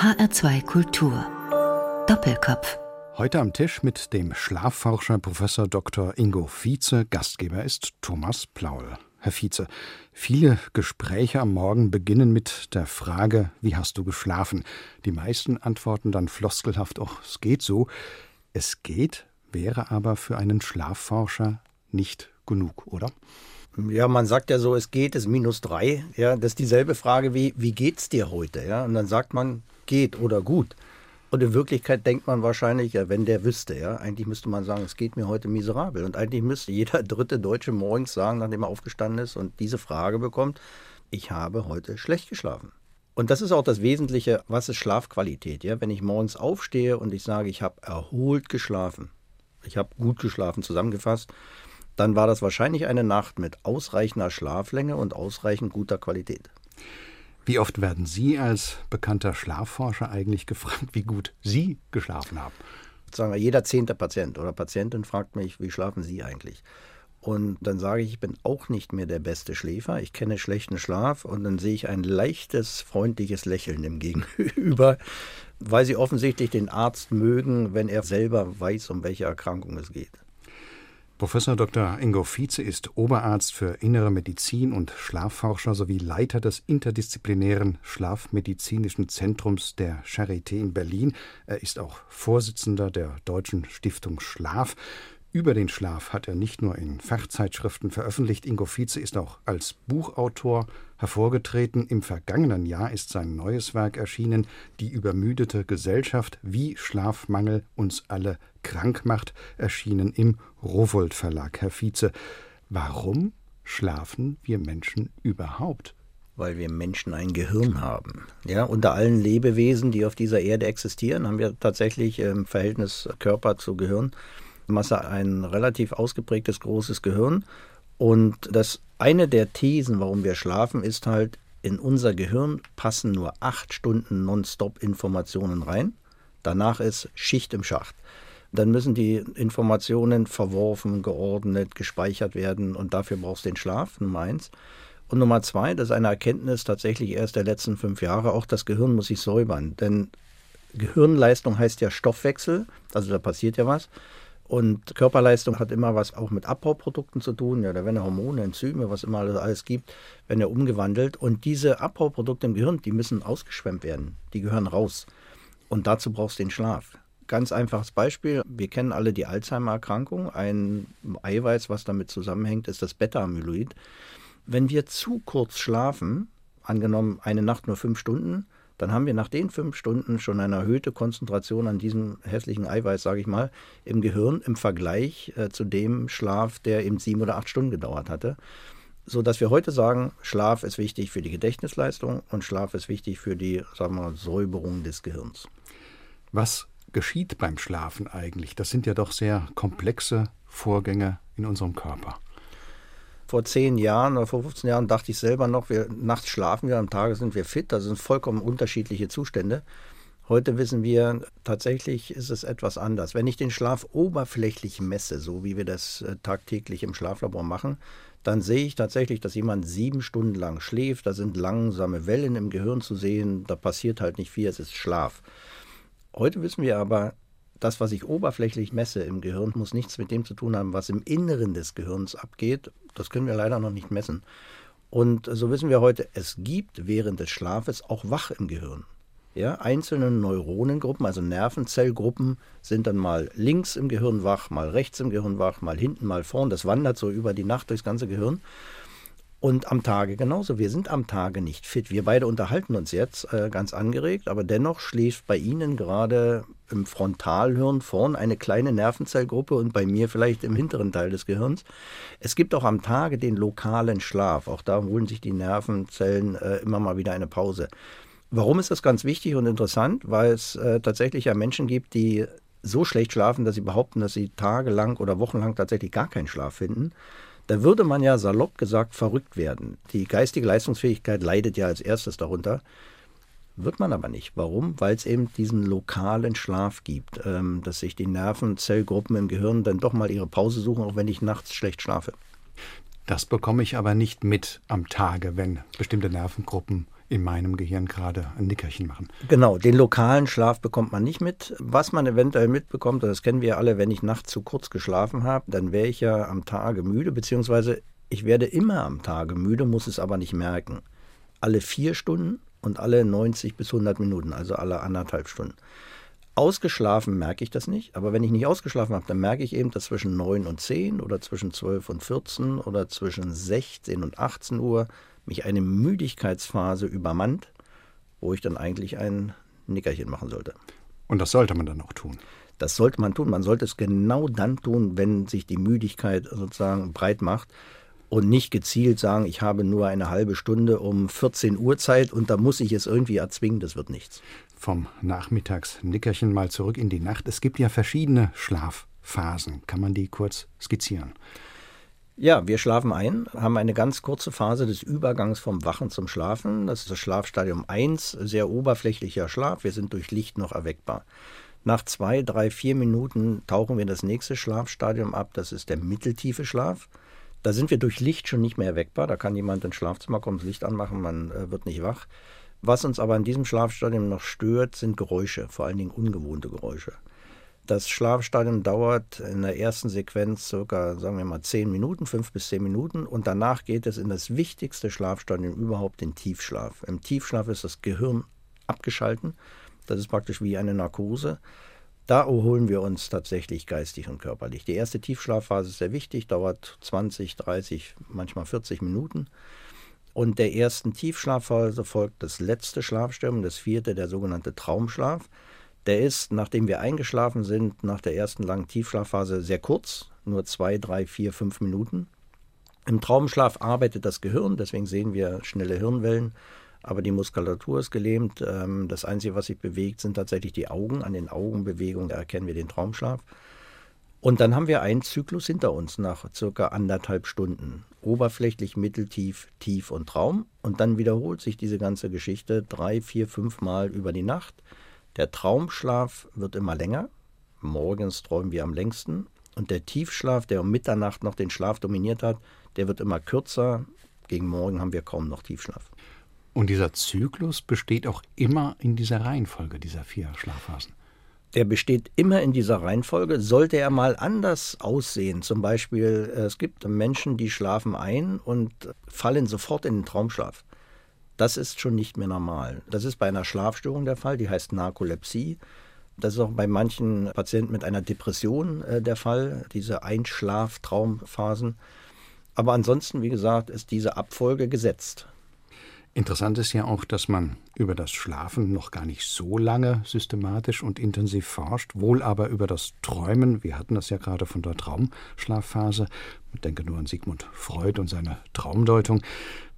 HR2 Kultur. Doppelkopf. Heute am Tisch mit dem Schlafforscher Professor Dr. Ingo Vize. Gastgeber ist Thomas Plaul. Herr Vize, viele Gespräche am Morgen beginnen mit der Frage, wie hast du geschlafen? Die meisten antworten dann floskelhaft, oh, es geht so. Es geht, wäre aber für einen Schlafforscher nicht genug, oder? Ja, man sagt ja so, es geht, es minus drei. Ja, das ist dieselbe Frage wie, wie geht's dir heute? Ja, und dann sagt man, geht oder gut. Und in Wirklichkeit denkt man wahrscheinlich, ja, wenn der wüsste, ja, eigentlich müsste man sagen, es geht mir heute miserabel. Und eigentlich müsste jeder dritte Deutsche morgens sagen, nachdem er aufgestanden ist und diese Frage bekommt, ich habe heute schlecht geschlafen. Und das ist auch das Wesentliche, was ist Schlafqualität? Ja? Wenn ich morgens aufstehe und ich sage, ich habe erholt geschlafen, ich habe gut geschlafen, zusammengefasst, dann war das wahrscheinlich eine Nacht mit ausreichender Schlaflänge und ausreichend guter Qualität. Wie oft werden Sie als bekannter Schlafforscher eigentlich gefragt, wie gut Sie geschlafen haben? Sagen wir, jeder zehnte Patient oder Patientin fragt mich, wie schlafen Sie eigentlich? Und dann sage ich, ich bin auch nicht mehr der beste Schläfer. Ich kenne schlechten Schlaf und dann sehe ich ein leichtes, freundliches Lächeln im Gegenüber, weil sie offensichtlich den Arzt mögen, wenn er selber weiß, um welche Erkrankung es geht. Professor Dr. Ingo Vize ist Oberarzt für Innere Medizin und Schlafforscher sowie Leiter des interdisziplinären Schlafmedizinischen Zentrums der Charité in Berlin. Er ist auch Vorsitzender der Deutschen Stiftung Schlaf. Über den Schlaf hat er nicht nur in Fachzeitschriften veröffentlicht, Ingo Vize ist auch als Buchautor hervorgetreten. Im vergangenen Jahr ist sein neues Werk erschienen, Die übermüdete Gesellschaft, wie Schlafmangel uns alle krank macht, erschienen im Rowold Verlag. Herr Vize, warum schlafen wir Menschen überhaupt? weil wir Menschen ein Gehirn haben. Ja, unter allen Lebewesen, die auf dieser Erde existieren, haben wir tatsächlich im Verhältnis Körper zu Gehirn Masse ein relativ ausgeprägtes großes Gehirn. Und das eine der Thesen, warum wir schlafen, ist halt, in unser Gehirn passen nur acht Stunden nonstop Informationen rein. Danach ist Schicht im Schacht. Dann müssen die Informationen verworfen, geordnet, gespeichert werden und dafür brauchst du den Schlaf, Nummer eins. Und Nummer zwei, das ist eine Erkenntnis tatsächlich erst der letzten fünf Jahre, auch das Gehirn muss sich säubern. Denn Gehirnleistung heißt ja Stoffwechsel, also da passiert ja was. Und Körperleistung hat immer was auch mit Abbauprodukten zu tun. Ja, da werden Hormone, Enzyme, was immer alles gibt, werden ja umgewandelt. Und diese Abbauprodukte im Gehirn, die müssen ausgeschwemmt werden. Die gehören raus. Und dazu brauchst du den Schlaf. Ganz einfaches Beispiel. Wir kennen alle die Alzheimer-Erkrankung. Ein Eiweiß, was damit zusammenhängt, ist das Beta-Amyloid. Wenn wir zu kurz schlafen, angenommen eine Nacht nur fünf Stunden, dann haben wir nach den fünf Stunden schon eine erhöhte Konzentration an diesem hässlichen Eiweiß, sage ich mal, im Gehirn im Vergleich äh, zu dem Schlaf, der eben sieben oder acht Stunden gedauert hatte. So dass wir heute sagen, Schlaf ist wichtig für die Gedächtnisleistung und Schlaf ist wichtig für die, sagen wir Säuberung des Gehirns. Was geschieht beim Schlafen eigentlich? Das sind ja doch sehr komplexe Vorgänge in unserem Körper vor zehn Jahren oder vor 15 Jahren dachte ich selber noch, wir nachts schlafen wir, am Tage sind wir fit. Das sind vollkommen unterschiedliche Zustände. Heute wissen wir, tatsächlich ist es etwas anders. Wenn ich den Schlaf oberflächlich messe, so wie wir das äh, tagtäglich im Schlaflabor machen, dann sehe ich tatsächlich, dass jemand sieben Stunden lang schläft. Da sind langsame Wellen im Gehirn zu sehen. Da passiert halt nicht viel, es ist Schlaf. Heute wissen wir aber, das, was ich oberflächlich messe im Gehirn, muss nichts mit dem zu tun haben, was im Inneren des Gehirns abgeht. Das können wir leider noch nicht messen. Und so wissen wir heute, es gibt während des Schlafes auch Wach im Gehirn. Ja, einzelne Neuronengruppen, also Nervenzellgruppen, sind dann mal links im Gehirn wach, mal rechts im Gehirn wach, mal hinten, mal vorn. Das wandert so über die Nacht durchs ganze Gehirn. Und am Tage genauso. Wir sind am Tage nicht fit. Wir beide unterhalten uns jetzt äh, ganz angeregt, aber dennoch schläft bei Ihnen gerade im Frontalhirn vorn eine kleine Nervenzellgruppe und bei mir vielleicht im hinteren Teil des Gehirns. Es gibt auch am Tage den lokalen Schlaf. Auch da holen sich die Nervenzellen äh, immer mal wieder eine Pause. Warum ist das ganz wichtig und interessant? Weil es äh, tatsächlich ja Menschen gibt, die so schlecht schlafen, dass sie behaupten, dass sie tagelang oder wochenlang tatsächlich gar keinen Schlaf finden da würde man ja salopp gesagt verrückt werden. Die geistige Leistungsfähigkeit leidet ja als erstes darunter. Wird man aber nicht. Warum? Weil es eben diesen lokalen Schlaf gibt, ähm, dass sich die Nervenzellgruppen im Gehirn dann doch mal ihre Pause suchen, auch wenn ich nachts schlecht schlafe. Das bekomme ich aber nicht mit am Tage, wenn bestimmte Nervengruppen in meinem Gehirn gerade ein Nickerchen machen. Genau, den lokalen Schlaf bekommt man nicht mit. Was man eventuell mitbekommt, das kennen wir alle, wenn ich nachts zu kurz geschlafen habe, dann wäre ich ja am Tage müde, beziehungsweise ich werde immer am Tage müde, muss es aber nicht merken. Alle vier Stunden und alle 90 bis 100 Minuten, also alle anderthalb Stunden. Ausgeschlafen merke ich das nicht, aber wenn ich nicht ausgeschlafen habe, dann merke ich eben, dass zwischen 9 und 10 oder zwischen 12 und 14 oder zwischen 16 und 18 Uhr mich eine Müdigkeitsphase übermannt, wo ich dann eigentlich ein Nickerchen machen sollte. Und das sollte man dann auch tun. Das sollte man tun. Man sollte es genau dann tun, wenn sich die Müdigkeit sozusagen breit macht und nicht gezielt sagen, ich habe nur eine halbe Stunde um 14 Uhr Zeit und da muss ich es irgendwie erzwingen. Das wird nichts vom Nachmittagsnickerchen mal zurück in die Nacht. Es gibt ja verschiedene Schlafphasen. Kann man die kurz skizzieren? Ja, wir schlafen ein, haben eine ganz kurze Phase des Übergangs vom Wachen zum Schlafen. Das ist das Schlafstadium 1, sehr oberflächlicher Schlaf. Wir sind durch Licht noch erweckbar. Nach zwei, drei, vier Minuten tauchen wir in das nächste Schlafstadium ab. Das ist der mitteltiefe Schlaf. Da sind wir durch Licht schon nicht mehr erweckbar. Da kann jemand ins Schlafzimmer kommen, das Licht anmachen, man äh, wird nicht wach. Was uns aber in diesem Schlafstadium noch stört, sind Geräusche, vor allen Dingen ungewohnte Geräusche. Das Schlafstadium dauert in der ersten Sequenz circa, sagen wir mal, zehn Minuten, fünf bis zehn Minuten und danach geht es in das wichtigste Schlafstadium überhaupt, den Tiefschlaf. Im Tiefschlaf ist das Gehirn abgeschalten. Das ist praktisch wie eine Narkose. Da erholen wir uns tatsächlich geistig und körperlich. Die erste Tiefschlafphase ist sehr wichtig, dauert 20, 30, manchmal 40 Minuten. Und der ersten Tiefschlafphase folgt das letzte Schlafstadium, das vierte, der sogenannte Traumschlaf. Der ist, nachdem wir eingeschlafen sind, nach der ersten langen Tiefschlafphase sehr kurz, nur zwei, drei, vier, fünf Minuten. Im Traumschlaf arbeitet das Gehirn, deswegen sehen wir schnelle Hirnwellen, aber die Muskulatur ist gelähmt. Ähm, das Einzige, was sich bewegt, sind tatsächlich die Augen. An den Augenbewegungen erkennen wir den Traumschlaf. Und dann haben wir einen Zyklus hinter uns nach circa anderthalb Stunden. Oberflächlich, mitteltief, tief und Traum. Und dann wiederholt sich diese ganze Geschichte drei, vier, fünf Mal über die Nacht. Der Traumschlaf wird immer länger. Morgens träumen wir am längsten. Und der Tiefschlaf, der um Mitternacht noch den Schlaf dominiert hat, der wird immer kürzer. Gegen Morgen haben wir kaum noch Tiefschlaf. Und dieser Zyklus besteht auch immer in dieser Reihenfolge dieser vier Schlafphasen der besteht immer in dieser Reihenfolge. Sollte er mal anders aussehen, zum Beispiel, äh, es gibt Menschen, die schlafen ein und fallen sofort in den Traumschlaf. Das ist schon nicht mehr normal. Das ist bei einer Schlafstörung der Fall, die heißt Narkolepsie. Das ist auch bei manchen Patienten mit einer Depression äh, der Fall, diese Einschlaf-Traumphasen. Aber ansonsten, wie gesagt, ist diese Abfolge gesetzt. Interessant ist ja auch, dass man über das Schlafen noch gar nicht so lange systematisch und intensiv forscht, wohl aber über das Träumen. Wir hatten das ja gerade von der Traumschlafphase. Ich denke nur an Sigmund Freud und seine Traumdeutung.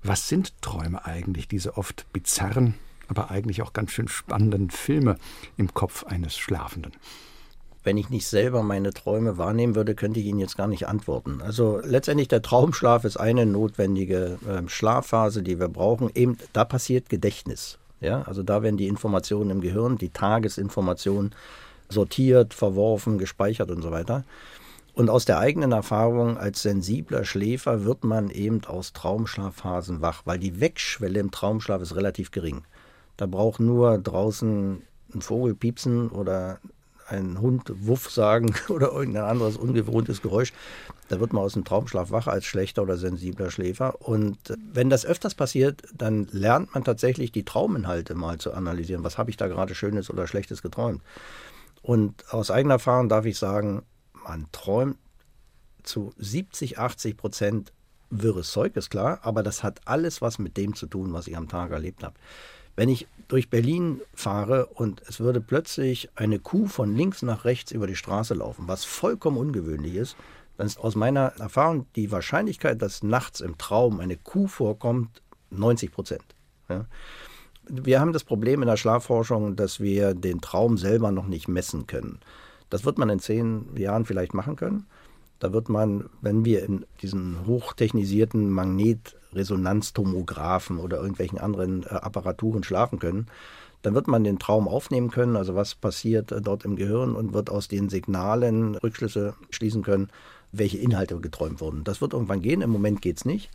Was sind Träume eigentlich, diese oft bizarren, aber eigentlich auch ganz schön spannenden Filme im Kopf eines Schlafenden? Wenn ich nicht selber meine Träume wahrnehmen würde, könnte ich Ihnen jetzt gar nicht antworten. Also letztendlich der Traumschlaf ist eine notwendige äh, Schlafphase, die wir brauchen. Eben da passiert Gedächtnis. Ja, also da werden die Informationen im Gehirn, die Tagesinformationen sortiert, verworfen, gespeichert und so weiter. Und aus der eigenen Erfahrung als sensibler Schläfer wird man eben aus Traumschlafphasen wach, weil die Wegschwelle im Traumschlaf ist relativ gering. Da braucht nur draußen ein Vogel piepsen oder ein Hund Wuff sagen oder irgendein anderes ungewohntes Geräusch, da wird man aus dem Traumschlaf wach als schlechter oder sensibler Schläfer. Und wenn das öfters passiert, dann lernt man tatsächlich die Trauminhalte mal zu analysieren. Was habe ich da gerade Schönes oder Schlechtes geträumt? Und aus eigener Erfahrung darf ich sagen, man träumt zu 70, 80 Prozent wirres Zeug, ist klar, aber das hat alles was mit dem zu tun, was ich am Tag erlebt habe. Wenn ich durch Berlin fahre und es würde plötzlich eine Kuh von links nach rechts über die Straße laufen, was vollkommen ungewöhnlich ist, dann ist aus meiner Erfahrung die Wahrscheinlichkeit, dass nachts im Traum eine Kuh vorkommt, 90 Prozent. Ja. Wir haben das Problem in der Schlafforschung, dass wir den Traum selber noch nicht messen können. Das wird man in zehn Jahren vielleicht machen können. Da wird man, wenn wir in diesen hochtechnisierten Magnetresonanztomographen oder irgendwelchen anderen äh, Apparaturen schlafen können, dann wird man den Traum aufnehmen können, also was passiert äh, dort im Gehirn und wird aus den Signalen Rückschlüsse schließen können, welche Inhalte geträumt wurden. Das wird irgendwann gehen, im Moment geht es nicht.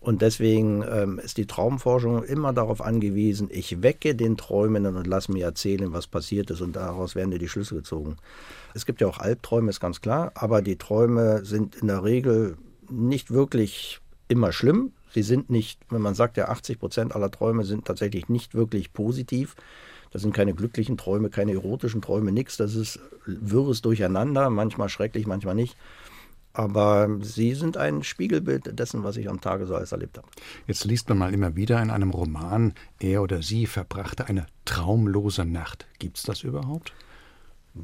Und deswegen ähm, ist die Traumforschung immer darauf angewiesen, ich wecke den Träumenden und lass mir erzählen, was passiert ist und daraus werden dir die Schlüsse gezogen. Es gibt ja auch Albträume, ist ganz klar, aber die Träume sind in der Regel nicht wirklich immer schlimm. Sie sind nicht, wenn man sagt, ja 80 Prozent aller Träume sind tatsächlich nicht wirklich positiv. Das sind keine glücklichen Träume, keine erotischen Träume, nichts. Das ist wirres Durcheinander, manchmal schrecklich, manchmal nicht. Aber sie sind ein Spiegelbild dessen, was ich am Tage so alles erlebt habe. Jetzt liest man mal immer wieder in einem Roman, er oder sie verbrachte eine traumlose Nacht. Gibt es das überhaupt?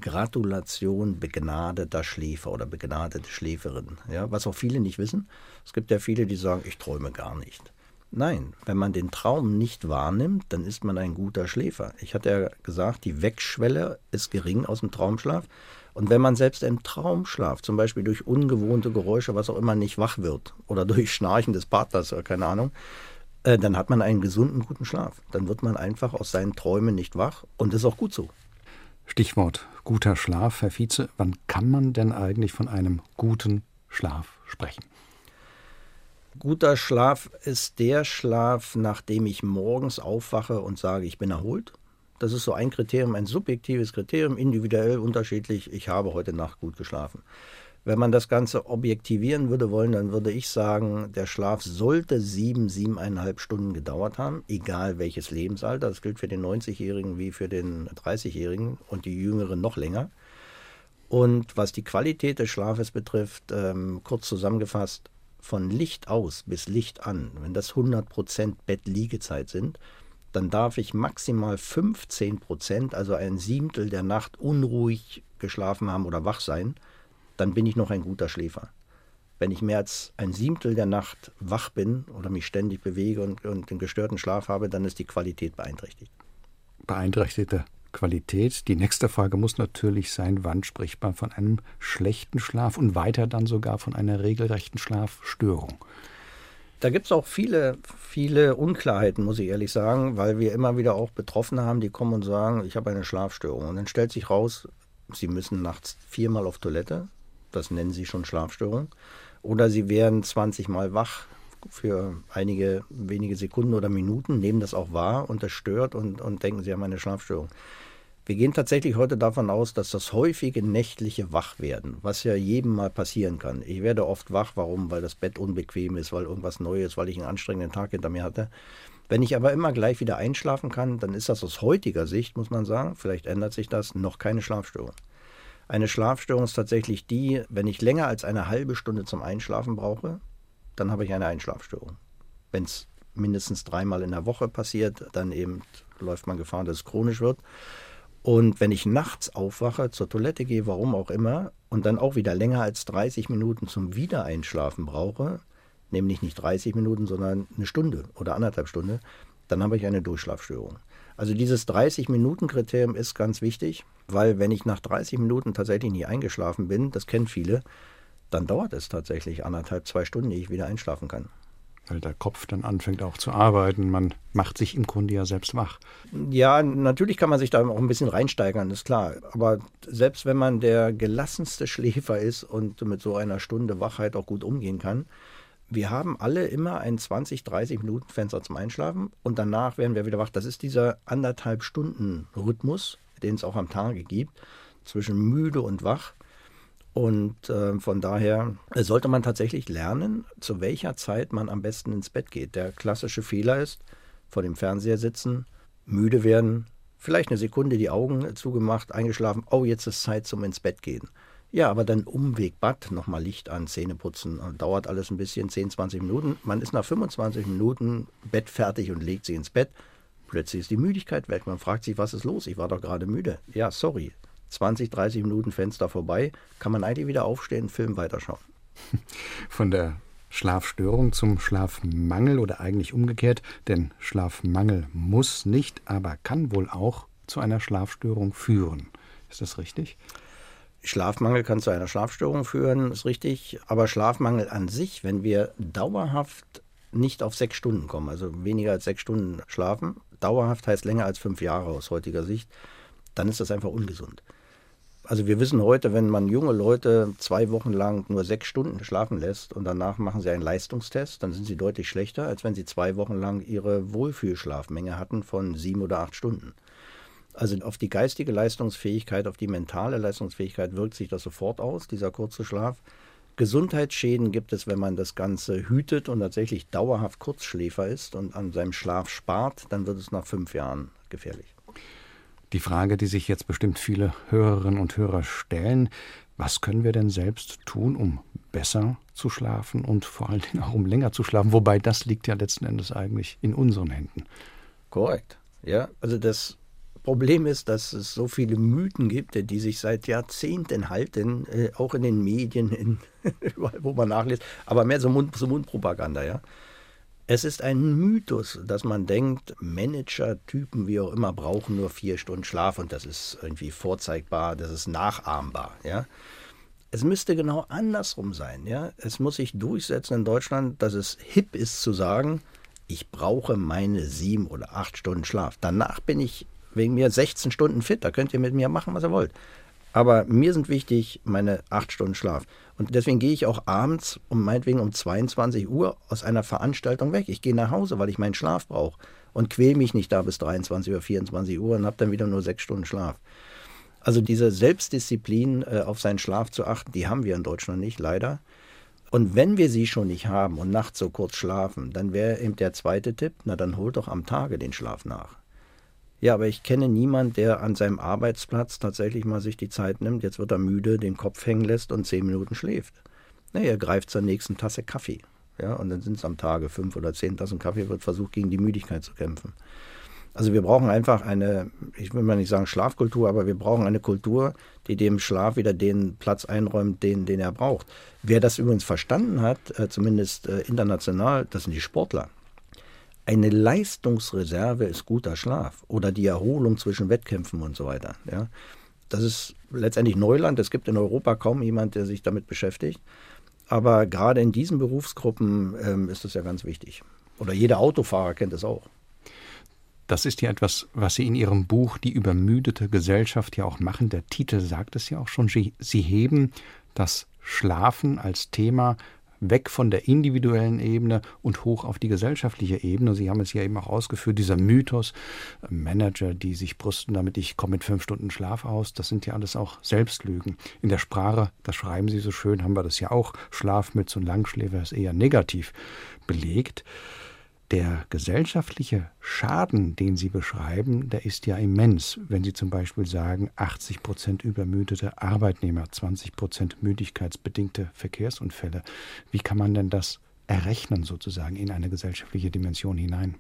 Gratulation, begnadeter Schläfer oder begnadete Schläferin. Ja, was auch viele nicht wissen. Es gibt ja viele, die sagen, ich träume gar nicht. Nein, wenn man den Traum nicht wahrnimmt, dann ist man ein guter Schläfer. Ich hatte ja gesagt, die Wegschwelle ist gering aus dem Traumschlaf. Und wenn man selbst im Traumschlaf, zum Beispiel durch ungewohnte Geräusche, was auch immer, nicht wach wird oder durch Schnarchen des Partners oder keine Ahnung, äh, dann hat man einen gesunden, guten Schlaf. Dann wird man einfach aus seinen Träumen nicht wach und ist auch gut so. Stichwort guter Schlaf, Herr Vize. Wann kann man denn eigentlich von einem guten Schlaf sprechen? Guter Schlaf ist der Schlaf, nachdem ich morgens aufwache und sage, ich bin erholt. Das ist so ein Kriterium, ein subjektives Kriterium, individuell unterschiedlich. Ich habe heute Nacht gut geschlafen. Wenn man das Ganze objektivieren würde wollen, dann würde ich sagen, der Schlaf sollte sieben, siebeneinhalb Stunden gedauert haben, egal welches Lebensalter. Das gilt für den 90-Jährigen wie für den 30-Jährigen und die Jüngeren noch länger. Und was die Qualität des Schlafes betrifft, ähm, kurz zusammengefasst, von Licht aus bis Licht an, wenn das 100% Bettliegezeit sind, dann darf ich maximal 15 Prozent, also ein Siebtel der Nacht unruhig geschlafen haben oder wach sein, dann bin ich noch ein guter Schläfer. Wenn ich mehr als ein Siebtel der Nacht wach bin oder mich ständig bewege und, und einen gestörten Schlaf habe, dann ist die Qualität beeinträchtigt. Beeinträchtigte Qualität. Die nächste Frage muss natürlich sein, wann spricht man von einem schlechten Schlaf und weiter dann sogar von einer regelrechten Schlafstörung? Da gibt es auch viele, viele Unklarheiten, muss ich ehrlich sagen, weil wir immer wieder auch Betroffene haben, die kommen und sagen, ich habe eine Schlafstörung. Und dann stellt sich raus, sie müssen nachts viermal auf Toilette, das nennen sie schon Schlafstörung, oder sie werden 20 Mal wach für einige wenige Sekunden oder Minuten, nehmen das auch wahr und das stört und, und denken, sie haben eine Schlafstörung. Wir gehen tatsächlich heute davon aus, dass das häufige nächtliche Wachwerden, was ja jedem mal passieren kann. Ich werde oft wach, warum? Weil das Bett unbequem ist, weil irgendwas Neues, weil ich einen anstrengenden Tag hinter mir hatte. Wenn ich aber immer gleich wieder einschlafen kann, dann ist das aus heutiger Sicht, muss man sagen, vielleicht ändert sich das, noch keine Schlafstörung. Eine Schlafstörung ist tatsächlich die, wenn ich länger als eine halbe Stunde zum Einschlafen brauche, dann habe ich eine Einschlafstörung. Wenn es mindestens dreimal in der Woche passiert, dann eben läuft man Gefahr, dass es chronisch wird. Und wenn ich nachts aufwache, zur Toilette gehe, warum auch immer, und dann auch wieder länger als 30 Minuten zum Wiedereinschlafen brauche, nämlich nicht 30 Minuten, sondern eine Stunde oder anderthalb Stunde, dann habe ich eine Durchschlafstörung. Also dieses 30-Minuten-Kriterium ist ganz wichtig, weil wenn ich nach 30 Minuten tatsächlich nie eingeschlafen bin, das kennen viele, dann dauert es tatsächlich anderthalb, zwei Stunden, ehe ich wieder einschlafen kann weil der Kopf dann anfängt auch zu arbeiten. Man macht sich im Grunde ja selbst wach. Ja, natürlich kann man sich da auch ein bisschen reinsteigern, ist klar. Aber selbst wenn man der gelassenste Schläfer ist und mit so einer Stunde Wachheit auch gut umgehen kann, wir haben alle immer ein 20, 30 Minuten Fenster zum Einschlafen und danach werden wir wieder wach. Das ist dieser anderthalb Stunden Rhythmus, den es auch am Tage gibt, zwischen müde und wach. Und äh, von daher sollte man tatsächlich lernen, zu welcher Zeit man am besten ins Bett geht. Der klassische Fehler ist, vor dem Fernseher sitzen, müde werden, vielleicht eine Sekunde die Augen zugemacht, eingeschlafen, oh, jetzt ist Zeit zum ins Bett gehen. Ja, aber dann Umweg Bad, nochmal Licht an, Zähne putzen, dauert alles ein bisschen, 10, 20 Minuten. Man ist nach 25 Minuten bettfertig und legt sich ins Bett. Plötzlich ist die Müdigkeit weg. Man fragt sich, was ist los? Ich war doch gerade müde. Ja, sorry, 20, 30 Minuten Fenster vorbei, kann man eigentlich wieder aufstehen, Film weiterschauen. Von der Schlafstörung zum Schlafmangel oder eigentlich umgekehrt, denn Schlafmangel muss nicht, aber kann wohl auch zu einer Schlafstörung führen. Ist das richtig? Schlafmangel kann zu einer Schlafstörung führen, ist richtig. Aber Schlafmangel an sich, wenn wir dauerhaft nicht auf sechs Stunden kommen, also weniger als sechs Stunden schlafen, dauerhaft heißt länger als fünf Jahre aus heutiger Sicht, dann ist das einfach ungesund. Also wir wissen heute, wenn man junge Leute zwei Wochen lang nur sechs Stunden schlafen lässt und danach machen sie einen Leistungstest, dann sind sie deutlich schlechter, als wenn sie zwei Wochen lang ihre Wohlfühlschlafmenge hatten von sieben oder acht Stunden. Also auf die geistige Leistungsfähigkeit, auf die mentale Leistungsfähigkeit wirkt sich das sofort aus, dieser kurze Schlaf. Gesundheitsschäden gibt es, wenn man das Ganze hütet und tatsächlich dauerhaft Kurzschläfer ist und an seinem Schlaf spart, dann wird es nach fünf Jahren gefährlich. Die Frage, die sich jetzt bestimmt viele Hörerinnen und Hörer stellen, was können wir denn selbst tun, um besser zu schlafen und vor allen Dingen auch um länger zu schlafen? Wobei das liegt ja letzten Endes eigentlich in unseren Händen. Korrekt. Ja, also das Problem ist, dass es so viele Mythen gibt, die sich seit Jahrzehnten halten, äh, auch in den Medien, in, wo man nachliest, aber mehr so, Mund, so Mundpropaganda, ja. Es ist ein Mythos, dass man denkt, Manager-Typen, wie auch immer, brauchen nur vier Stunden Schlaf und das ist irgendwie vorzeigbar, das ist nachahmbar. Ja? Es müsste genau andersrum sein. Ja? Es muss sich durchsetzen in Deutschland, dass es hip ist zu sagen, ich brauche meine sieben oder acht Stunden Schlaf. Danach bin ich wegen mir 16 Stunden fit, da könnt ihr mit mir machen, was ihr wollt. Aber mir sind wichtig meine acht Stunden Schlaf. Und deswegen gehe ich auch abends um meinetwegen um 22 Uhr aus einer Veranstaltung weg. Ich gehe nach Hause, weil ich meinen Schlaf brauche und quäle mich nicht da bis 23 oder 24 Uhr und habe dann wieder nur sechs Stunden Schlaf. Also diese Selbstdisziplin, äh, auf seinen Schlaf zu achten, die haben wir in Deutschland nicht, leider. Und wenn wir sie schon nicht haben und nachts so kurz schlafen, dann wäre eben der zweite Tipp, na dann holt doch am Tage den Schlaf nach. Ja, aber ich kenne niemanden, der an seinem Arbeitsplatz tatsächlich mal sich die Zeit nimmt, jetzt wird er müde, den Kopf hängen lässt und zehn Minuten schläft. Nee, er greift zur nächsten Tasse Kaffee. Ja, und dann sind es am Tage fünf oder zehn Tassen Kaffee, wird versucht, gegen die Müdigkeit zu kämpfen. Also wir brauchen einfach eine, ich will mal nicht sagen Schlafkultur, aber wir brauchen eine Kultur, die dem Schlaf wieder den Platz einräumt, den, den er braucht. Wer das übrigens verstanden hat, äh, zumindest äh, international, das sind die Sportler. Eine Leistungsreserve ist guter Schlaf oder die Erholung zwischen Wettkämpfen und so weiter. Ja. Das ist letztendlich Neuland. Es gibt in Europa kaum jemand, der sich damit beschäftigt. Aber gerade in diesen Berufsgruppen ähm, ist das ja ganz wichtig. Oder jeder Autofahrer kennt es auch. Das ist ja etwas, was Sie in Ihrem Buch Die übermüdete Gesellschaft ja auch machen. Der Titel sagt es ja auch schon. Sie heben das Schlafen als Thema weg von der individuellen Ebene und hoch auf die gesellschaftliche Ebene. Sie haben es ja eben auch ausgeführt, dieser Mythos, äh, Manager, die sich brüsten damit, ich komme mit fünf Stunden Schlaf aus, das sind ja alles auch Selbstlügen. In der Sprache, das schreiben Sie so schön, haben wir das ja auch, Schlafmütze und Langschläfer ist eher negativ belegt. Der gesellschaftliche Schaden, den Sie beschreiben, der ist ja immens. Wenn Sie zum Beispiel sagen, 80 Prozent übermüdete Arbeitnehmer, 20 Prozent müdigkeitsbedingte Verkehrsunfälle. Wie kann man denn das errechnen sozusagen in eine gesellschaftliche Dimension hinein?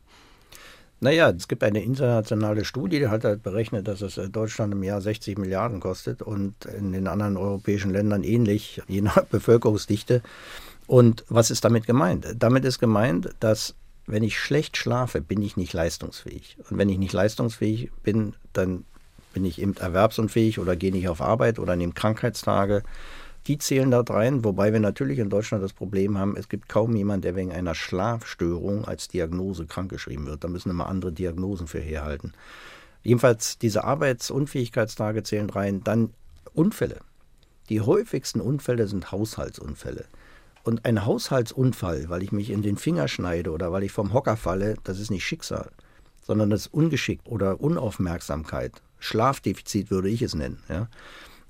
Naja, es gibt eine internationale Studie, die hat halt berechnet, dass es äh, Deutschland im Jahr 60 Milliarden kostet und in den anderen europäischen Ländern ähnlich, je nach Bevölkerungsdichte. Und was ist damit gemeint? Damit ist gemeint, dass wenn ich schlecht schlafe, bin ich nicht leistungsfähig. Und wenn ich nicht leistungsfähig bin, dann bin ich eben erwerbsunfähig oder gehe nicht auf Arbeit oder nehme Krankheitstage. Die zählen da rein, wobei wir natürlich in Deutschland das Problem haben, es gibt kaum jemanden, der wegen einer Schlafstörung als Diagnose krankgeschrieben wird. Da müssen immer andere Diagnosen für herhalten. Jedenfalls diese Arbeitsunfähigkeitstage zählen rein. Dann Unfälle. Die häufigsten Unfälle sind Haushaltsunfälle. Und ein Haushaltsunfall, weil ich mich in den Finger schneide oder weil ich vom Hocker falle, das ist nicht Schicksal, sondern das ist Ungeschick oder Unaufmerksamkeit. Schlafdefizit würde ich es nennen. Ja.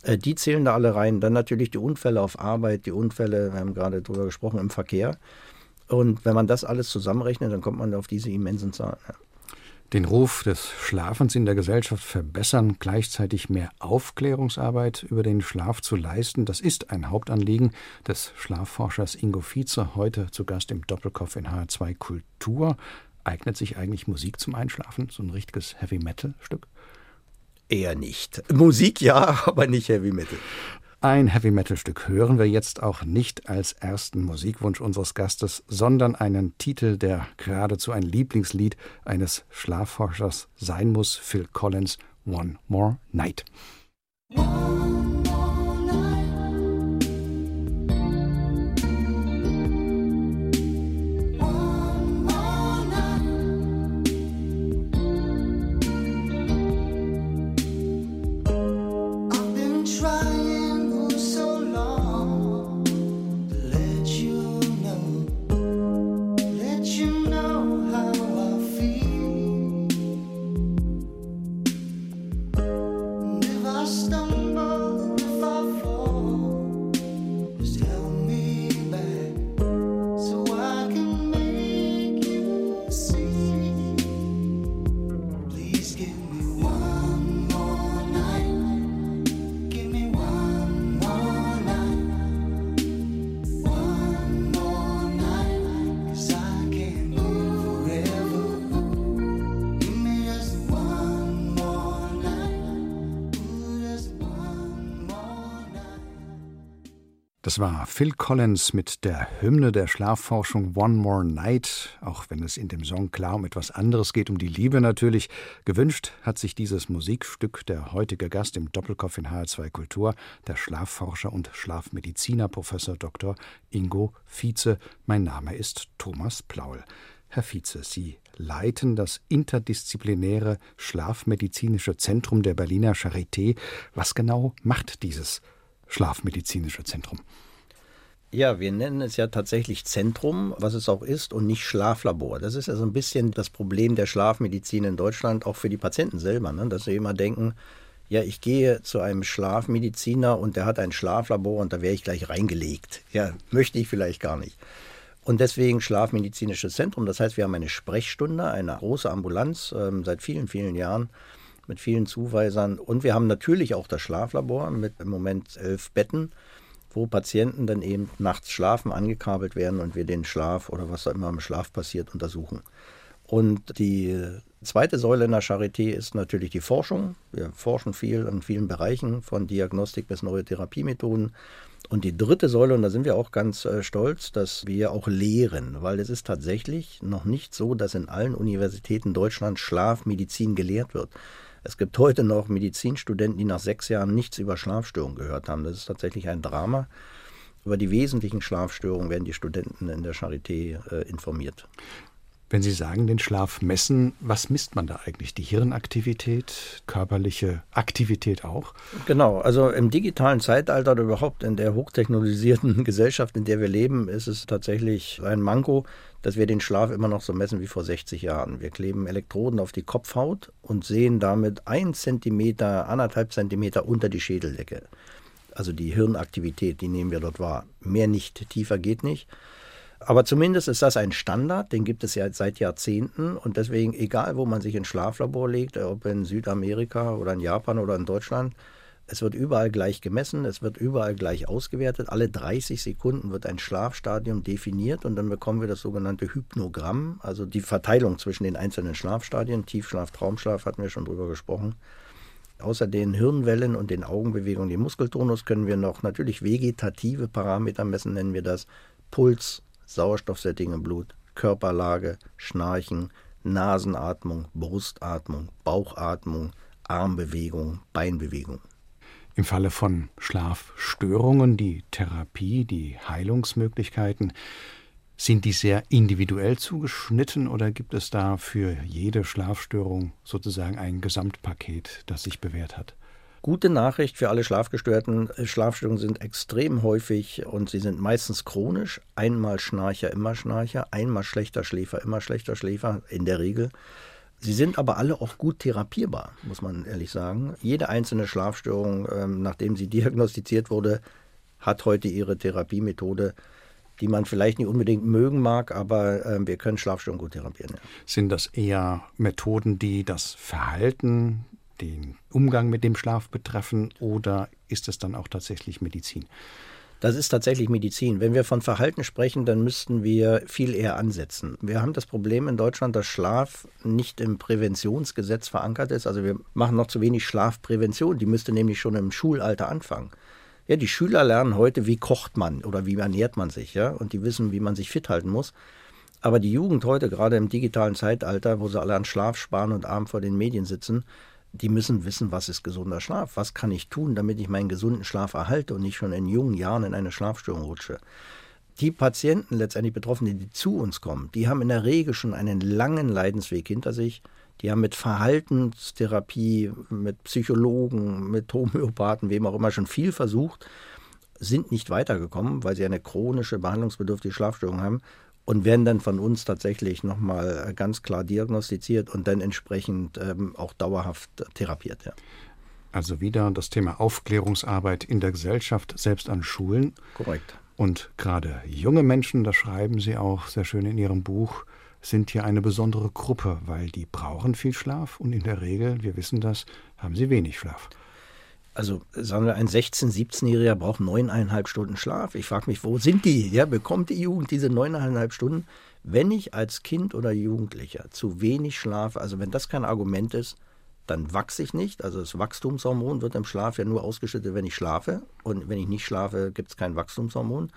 Äh, die zählen da alle rein. Dann natürlich die Unfälle auf Arbeit, die Unfälle, wir haben gerade darüber gesprochen, im Verkehr. Und wenn man das alles zusammenrechnet, dann kommt man auf diese immensen Zahlen. Ja den Ruf des Schlafens in der Gesellschaft verbessern, gleichzeitig mehr Aufklärungsarbeit über den Schlaf zu leisten. Das ist ein Hauptanliegen des Schlafforschers Ingo Vize, heute zu Gast im Doppelkopf in HR2 Kultur. Eignet sich eigentlich Musik zum Einschlafen, so ein richtiges Heavy-Metal-Stück? Eher nicht. Musik ja, aber nicht Heavy Metal. Ein Heavy-Metal-Stück hören wir jetzt auch nicht als ersten Musikwunsch unseres Gastes, sondern einen Titel, der geradezu ein Lieblingslied eines Schlafforschers sein muss, Phil Collins, One More Night. Das war Phil Collins mit der Hymne der Schlafforschung One More Night, auch wenn es in dem Song klar um etwas anderes geht, um die Liebe natürlich. Gewünscht hat sich dieses Musikstück der heutige Gast im Doppelkopf in HR2 Kultur, der Schlafforscher und Schlafmediziner Professor Dr. Ingo Vize. Mein Name ist Thomas Plaul. Herr Vize, Sie leiten das interdisziplinäre Schlafmedizinische Zentrum der Berliner Charité. Was genau macht dieses Schlafmedizinische Zentrum? Ja, wir nennen es ja tatsächlich Zentrum, was es auch ist, und nicht Schlaflabor. Das ist ja so ein bisschen das Problem der Schlafmedizin in Deutschland, auch für die Patienten selber, ne? dass sie immer denken, ja, ich gehe zu einem Schlafmediziner und der hat ein Schlaflabor und da wäre ich gleich reingelegt. Ja, möchte ich vielleicht gar nicht. Und deswegen Schlafmedizinisches Zentrum. Das heißt, wir haben eine Sprechstunde, eine große Ambulanz ähm, seit vielen, vielen Jahren mit vielen Zuweisern. Und wir haben natürlich auch das Schlaflabor mit im Moment elf Betten, wo Patienten dann eben nachts schlafen, angekabelt werden und wir den Schlaf oder was da immer im Schlaf passiert untersuchen. Und die zweite Säule in der Charité ist natürlich die Forschung. Wir forschen viel in vielen Bereichen, von Diagnostik bis neue Therapiemethoden. Und die dritte Säule, und da sind wir auch ganz äh, stolz, dass wir auch lehren, weil es ist tatsächlich noch nicht so, dass in allen Universitäten Deutschlands Schlafmedizin gelehrt wird. Es gibt heute noch Medizinstudenten, die nach sechs Jahren nichts über Schlafstörungen gehört haben. Das ist tatsächlich ein Drama. Über die wesentlichen Schlafstörungen werden die Studenten in der Charité äh, informiert. Wenn Sie sagen, den Schlaf messen, was misst man da eigentlich? Die Hirnaktivität, körperliche Aktivität auch? Genau, also im digitalen Zeitalter oder überhaupt in der hochtechnologisierten Gesellschaft, in der wir leben, ist es tatsächlich ein Manko, dass wir den Schlaf immer noch so messen wie vor 60 Jahren. Wir kleben Elektroden auf die Kopfhaut und sehen damit ein Zentimeter, anderthalb Zentimeter unter die Schädeldecke. Also die Hirnaktivität, die nehmen wir dort wahr. Mehr nicht, tiefer geht nicht. Aber zumindest ist das ein Standard, den gibt es ja seit Jahrzehnten und deswegen, egal wo man sich ins Schlaflabor legt, ob in Südamerika oder in Japan oder in Deutschland, es wird überall gleich gemessen, es wird überall gleich ausgewertet. Alle 30 Sekunden wird ein Schlafstadium definiert und dann bekommen wir das sogenannte Hypnogramm, also die Verteilung zwischen den einzelnen Schlafstadien. Tiefschlaf, Traumschlaf hatten wir schon drüber gesprochen. Außer den Hirnwellen und den Augenbewegungen, den Muskeltonus können wir noch natürlich vegetative Parameter messen, nennen wir das. Puls, Sauerstoffsättigung im Blut, Körperlage, Schnarchen, Nasenatmung, Brustatmung, Bauchatmung, Armbewegung, Beinbewegung. Im Falle von Schlafstörungen, die Therapie, die Heilungsmöglichkeiten, sind die sehr individuell zugeschnitten oder gibt es da für jede Schlafstörung sozusagen ein Gesamtpaket, das sich bewährt hat? Gute Nachricht für alle Schlafgestörten. Schlafstörungen sind extrem häufig und sie sind meistens chronisch. Einmal Schnarcher, immer Schnarcher. Einmal schlechter Schläfer, immer schlechter Schläfer, in der Regel. Sie sind aber alle auch gut therapierbar, muss man ehrlich sagen. Jede einzelne Schlafstörung, ähm, nachdem sie diagnostiziert wurde, hat heute ihre Therapiemethode die man vielleicht nicht unbedingt mögen mag, aber äh, wir können Schlafstörungen gut therapieren. Ja. Sind das eher Methoden, die das Verhalten den Umgang mit dem Schlaf betreffen oder ist es dann auch tatsächlich Medizin? Das ist tatsächlich Medizin. Wenn wir von Verhalten sprechen, dann müssten wir viel eher ansetzen. Wir haben das Problem in Deutschland, dass Schlaf nicht im Präventionsgesetz verankert ist. Also wir machen noch zu wenig Schlafprävention. Die müsste nämlich schon im Schulalter anfangen. Ja, die Schüler lernen heute, wie kocht man oder wie ernährt man sich, ja, und die wissen, wie man sich fit halten muss. Aber die Jugend heute, gerade im digitalen Zeitalter, wo sie alle an Schlaf sparen und abend vor den Medien sitzen, die müssen wissen, was ist gesunder Schlaf. Was kann ich tun, damit ich meinen gesunden Schlaf erhalte und nicht schon in jungen Jahren in eine Schlafstörung rutsche. Die Patienten, letztendlich Betroffene, die zu uns kommen, die haben in der Regel schon einen langen Leidensweg hinter sich. Die haben mit Verhaltenstherapie, mit Psychologen, mit Homöopathen, wem auch immer schon viel versucht, sind nicht weitergekommen, weil sie eine chronische behandlungsbedürftige Schlafstörung haben und werden dann von uns tatsächlich nochmal äh, ganz klar diagnostiziert und dann entsprechend ähm, auch dauerhaft therapiert. Ja. Also wieder das Thema Aufklärungsarbeit in der Gesellschaft, selbst an Schulen. Korrekt. Und gerade junge Menschen, das schreiben Sie auch sehr schön in Ihrem Buch, sind hier eine besondere Gruppe, weil die brauchen viel Schlaf und in der Regel, wir wissen das, haben sie wenig Schlaf. Also sagen wir, ein 16-, 17-Jähriger braucht neuneinhalb Stunden Schlaf. Ich frage mich, wo sind die? Ja, bekommt die Jugend diese neuneinhalb Stunden? Wenn ich als Kind oder Jugendlicher zu wenig schlafe, also wenn das kein Argument ist, dann wachse ich nicht. Also das Wachstumshormon wird im Schlaf ja nur ausgeschüttet, wenn ich schlafe. Und wenn ich nicht schlafe, gibt es kein Wachstumshormon.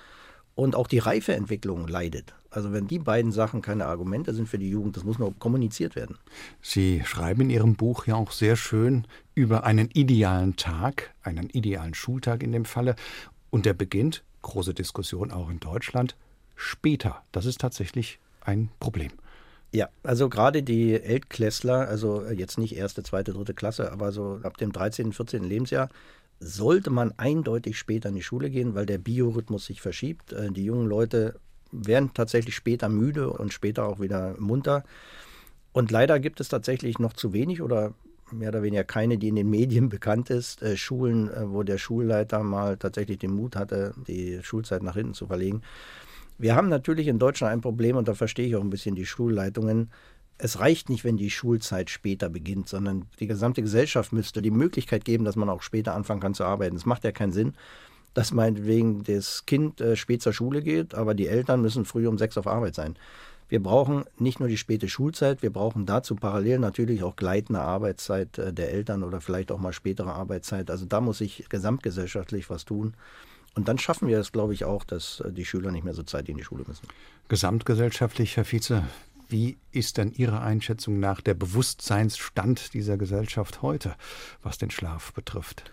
Und auch die Reifeentwicklung leidet. Also wenn die beiden Sachen keine Argumente sind für die Jugend, das muss noch kommuniziert werden. Sie schreiben in Ihrem Buch ja auch sehr schön über einen idealen Tag, einen idealen Schultag in dem Falle. Und der beginnt, große Diskussion auch in Deutschland, später. Das ist tatsächlich ein Problem. Ja, also gerade die Eltklässler, also jetzt nicht erste, zweite, dritte Klasse, aber so ab dem 13., 14. Lebensjahr, sollte man eindeutig später in die Schule gehen, weil der Biorhythmus sich verschiebt. Äh, die jungen Leute werden tatsächlich später müde und später auch wieder munter. Und leider gibt es tatsächlich noch zu wenig oder mehr oder weniger keine, die in den Medien bekannt ist. Äh, Schulen, äh, wo der Schulleiter mal tatsächlich den Mut hatte, die Schulzeit nach hinten zu verlegen. Wir haben natürlich in Deutschland ein Problem und da verstehe ich auch ein bisschen die Schulleitungen es reicht nicht, wenn die Schulzeit später beginnt, sondern die gesamte Gesellschaft müsste die Möglichkeit geben, dass man auch später anfangen kann zu arbeiten. Es macht ja keinen Sinn, dass meinetwegen das Kind äh, spät zur Schule geht, aber die Eltern müssen früh um sechs auf Arbeit sein. Wir brauchen nicht nur die späte Schulzeit, wir brauchen dazu parallel natürlich auch gleitende Arbeitszeit äh, der Eltern oder vielleicht auch mal spätere Arbeitszeit. Also da muss sich gesamtgesellschaftlich was tun. Und dann schaffen wir es, glaube ich, auch, dass äh, die Schüler nicht mehr so zeitig in die Schule müssen. Gesamtgesellschaftlich, Herr Vize, wie ist denn Ihrer Einschätzung nach der Bewusstseinsstand dieser Gesellschaft heute, was den Schlaf betrifft?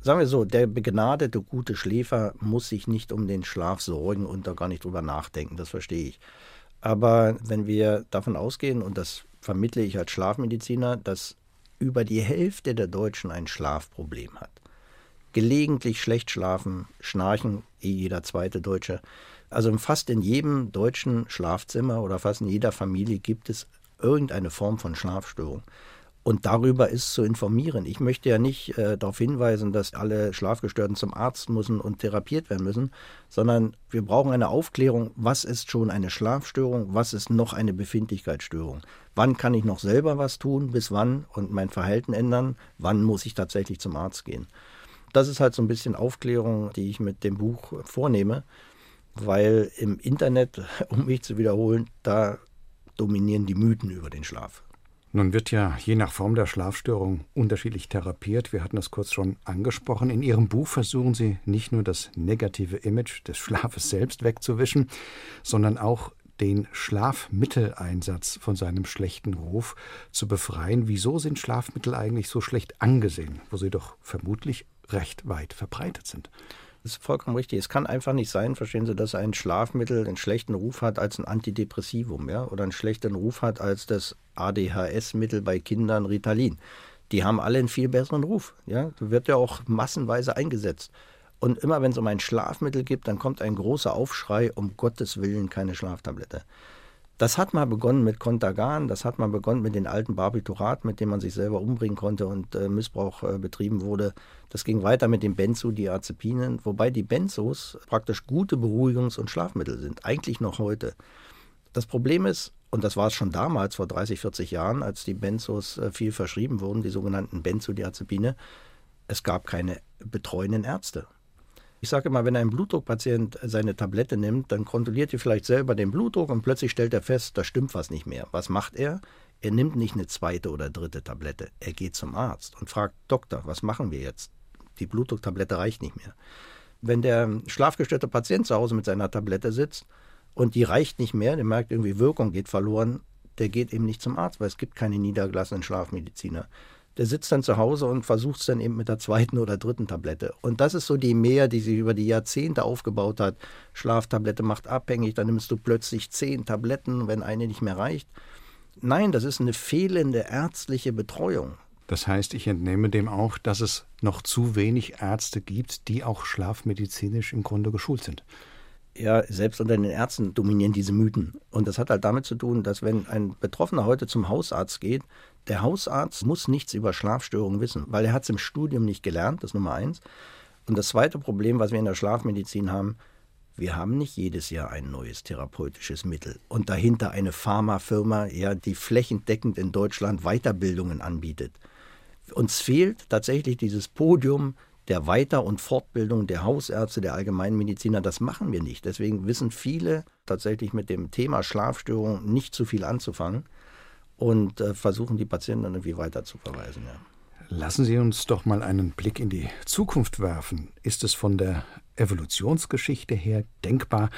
Sagen wir so, der begnadete gute Schläfer muss sich nicht um den Schlaf sorgen und da gar nicht drüber nachdenken, das verstehe ich. Aber wenn wir davon ausgehen, und das vermittle ich als Schlafmediziner, dass über die Hälfte der Deutschen ein Schlafproblem hat, gelegentlich schlecht schlafen, schnarchen, eh jeder zweite Deutsche, also fast in jedem deutschen Schlafzimmer oder fast in jeder Familie gibt es irgendeine Form von Schlafstörung. Und darüber ist zu informieren. Ich möchte ja nicht äh, darauf hinweisen, dass alle Schlafgestörten zum Arzt müssen und therapiert werden müssen, sondern wir brauchen eine Aufklärung, was ist schon eine Schlafstörung, was ist noch eine Befindlichkeitsstörung. Wann kann ich noch selber was tun, bis wann und mein Verhalten ändern, wann muss ich tatsächlich zum Arzt gehen. Das ist halt so ein bisschen Aufklärung, die ich mit dem Buch vornehme weil im Internet, um mich zu wiederholen, da dominieren die Mythen über den Schlaf. Nun wird ja je nach Form der Schlafstörung unterschiedlich therapiert. Wir hatten das kurz schon angesprochen. In Ihrem Buch versuchen Sie nicht nur das negative Image des Schlafes selbst wegzuwischen, sondern auch den Schlafmitteleinsatz von seinem schlechten Ruf zu befreien. Wieso sind Schlafmittel eigentlich so schlecht angesehen, wo sie doch vermutlich recht weit verbreitet sind? Das ist vollkommen richtig. Es kann einfach nicht sein, verstehen Sie, dass ein Schlafmittel einen schlechten Ruf hat als ein Antidepressivum, ja, oder einen schlechten Ruf hat als das ADHS-Mittel bei Kindern Ritalin. Die haben alle einen viel besseren Ruf, ja. Wird ja auch massenweise eingesetzt. Und immer wenn es um ein Schlafmittel geht, dann kommt ein großer Aufschrei, um Gottes Willen keine Schlaftablette. Das hat mal begonnen mit Contagan, das hat mal begonnen mit den alten Barbituraten, mit denen man sich selber umbringen konnte und äh, Missbrauch äh, betrieben wurde. Das ging weiter mit den Benzodiazepinen, wobei die Benzos praktisch gute Beruhigungs- und Schlafmittel sind, eigentlich noch heute. Das Problem ist, und das war es schon damals, vor 30, 40 Jahren, als die Benzos äh, viel verschrieben wurden, die sogenannten Benzodiazepine, es gab keine betreuenden Ärzte. Ich sage immer, wenn ein Blutdruckpatient seine Tablette nimmt, dann kontrolliert er vielleicht selber den Blutdruck und plötzlich stellt er fest, da stimmt was nicht mehr. Was macht er? Er nimmt nicht eine zweite oder dritte Tablette. Er geht zum Arzt und fragt, Doktor, was machen wir jetzt? Die Blutdrucktablette reicht nicht mehr. Wenn der schlafgestörte Patient zu Hause mit seiner Tablette sitzt und die reicht nicht mehr, der merkt irgendwie, Wirkung geht verloren, der geht eben nicht zum Arzt, weil es gibt keine niedergelassenen Schlafmediziner der sitzt dann zu Hause und versucht es dann eben mit der zweiten oder dritten Tablette. Und das ist so die Mehr, die sich über die Jahrzehnte aufgebaut hat. Schlaftablette macht abhängig, dann nimmst du plötzlich zehn Tabletten, wenn eine nicht mehr reicht. Nein, das ist eine fehlende ärztliche Betreuung. Das heißt, ich entnehme dem auch, dass es noch zu wenig Ärzte gibt, die auch schlafmedizinisch im Grunde geschult sind. Ja, selbst unter den Ärzten dominieren diese Mythen. Und das hat halt damit zu tun, dass wenn ein Betroffener heute zum Hausarzt geht, der Hausarzt muss nichts über Schlafstörungen wissen, weil er hat es im Studium nicht gelernt, das ist Nummer eins. Und das zweite Problem, was wir in der Schlafmedizin haben, wir haben nicht jedes Jahr ein neues therapeutisches Mittel und dahinter eine Pharmafirma, ja, die flächendeckend in Deutschland Weiterbildungen anbietet. Uns fehlt tatsächlich dieses Podium der Weiter- und Fortbildung der Hausärzte, der Allgemeinmediziner. Das machen wir nicht. Deswegen wissen viele tatsächlich mit dem Thema Schlafstörung nicht zu viel anzufangen und äh, versuchen die Patienten dann irgendwie weiter zu verweisen. Ja. Lassen Sie uns doch mal einen Blick in die Zukunft werfen. Ist es von der Evolutionsgeschichte her denkbar,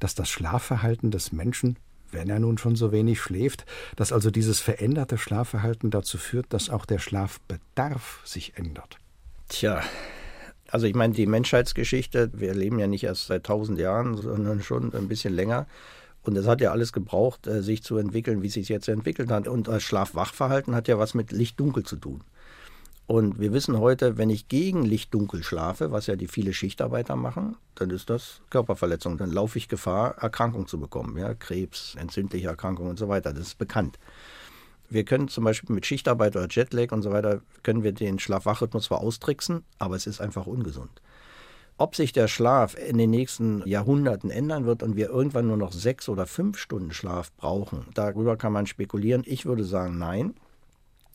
dass das Schlafverhalten des Menschen, wenn er nun schon so wenig schläft, dass also dieses veränderte Schlafverhalten dazu führt, dass auch der Schlafbedarf sich ändert? Tja, also ich meine, die Menschheitsgeschichte, wir leben ja nicht erst seit tausend Jahren, sondern schon ein bisschen länger. Und es hat ja alles gebraucht, äh, sich zu entwickeln, wie es sich jetzt entwickelt hat. Und das Schlaf-Wach-Verhalten hat ja was mit Licht-Dunkel zu tun. Und wir wissen heute, wenn ich gegen Licht-Dunkel schlafe, was ja die viele Schichtarbeiter machen, dann ist das Körperverletzung. Dann laufe ich Gefahr, Erkrankungen zu bekommen. Ja? Krebs, entzündliche Erkrankungen und so weiter. Das ist bekannt. Wir können zum Beispiel mit Schichtarbeit oder Jetlag und so weiter, können wir den Schlaf-Wach-Rhythmus zwar austricksen, aber es ist einfach ungesund. Ob sich der Schlaf in den nächsten Jahrhunderten ändern wird und wir irgendwann nur noch sechs oder fünf Stunden Schlaf brauchen, darüber kann man spekulieren. Ich würde sagen, nein.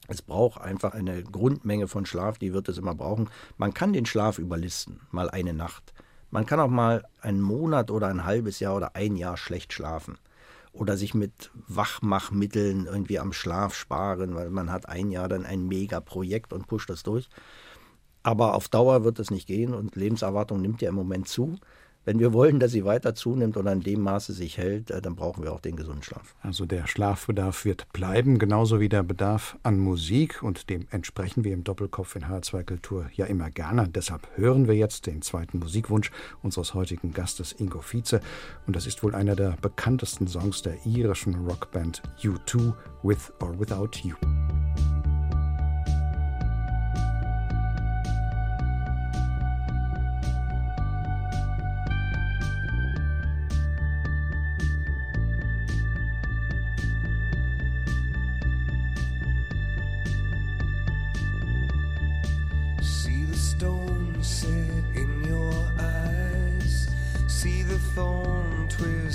Es braucht einfach eine Grundmenge von Schlaf, die wird es immer brauchen. Man kann den Schlaf überlisten, mal eine Nacht. Man kann auch mal einen Monat oder ein halbes Jahr oder ein Jahr schlecht schlafen. Oder sich mit Wachmachmitteln irgendwie am Schlaf sparen, weil man hat ein Jahr dann ein Mega-Projekt und pusht das durch. Aber auf Dauer wird es nicht gehen und Lebenserwartung nimmt ja im Moment zu. Wenn wir wollen, dass sie weiter zunimmt und in dem Maße sich hält, äh, dann brauchen wir auch den gesunden Schlaf. Also der Schlafbedarf wird bleiben, genauso wie der Bedarf an Musik und dem entsprechen wir im Doppelkopf in H2 Kultur ja immer gerne. Deshalb hören wir jetzt den zweiten Musikwunsch unseres heutigen Gastes Ingo Vize und das ist wohl einer der bekanntesten Songs der irischen Rockband U2 With or Without You.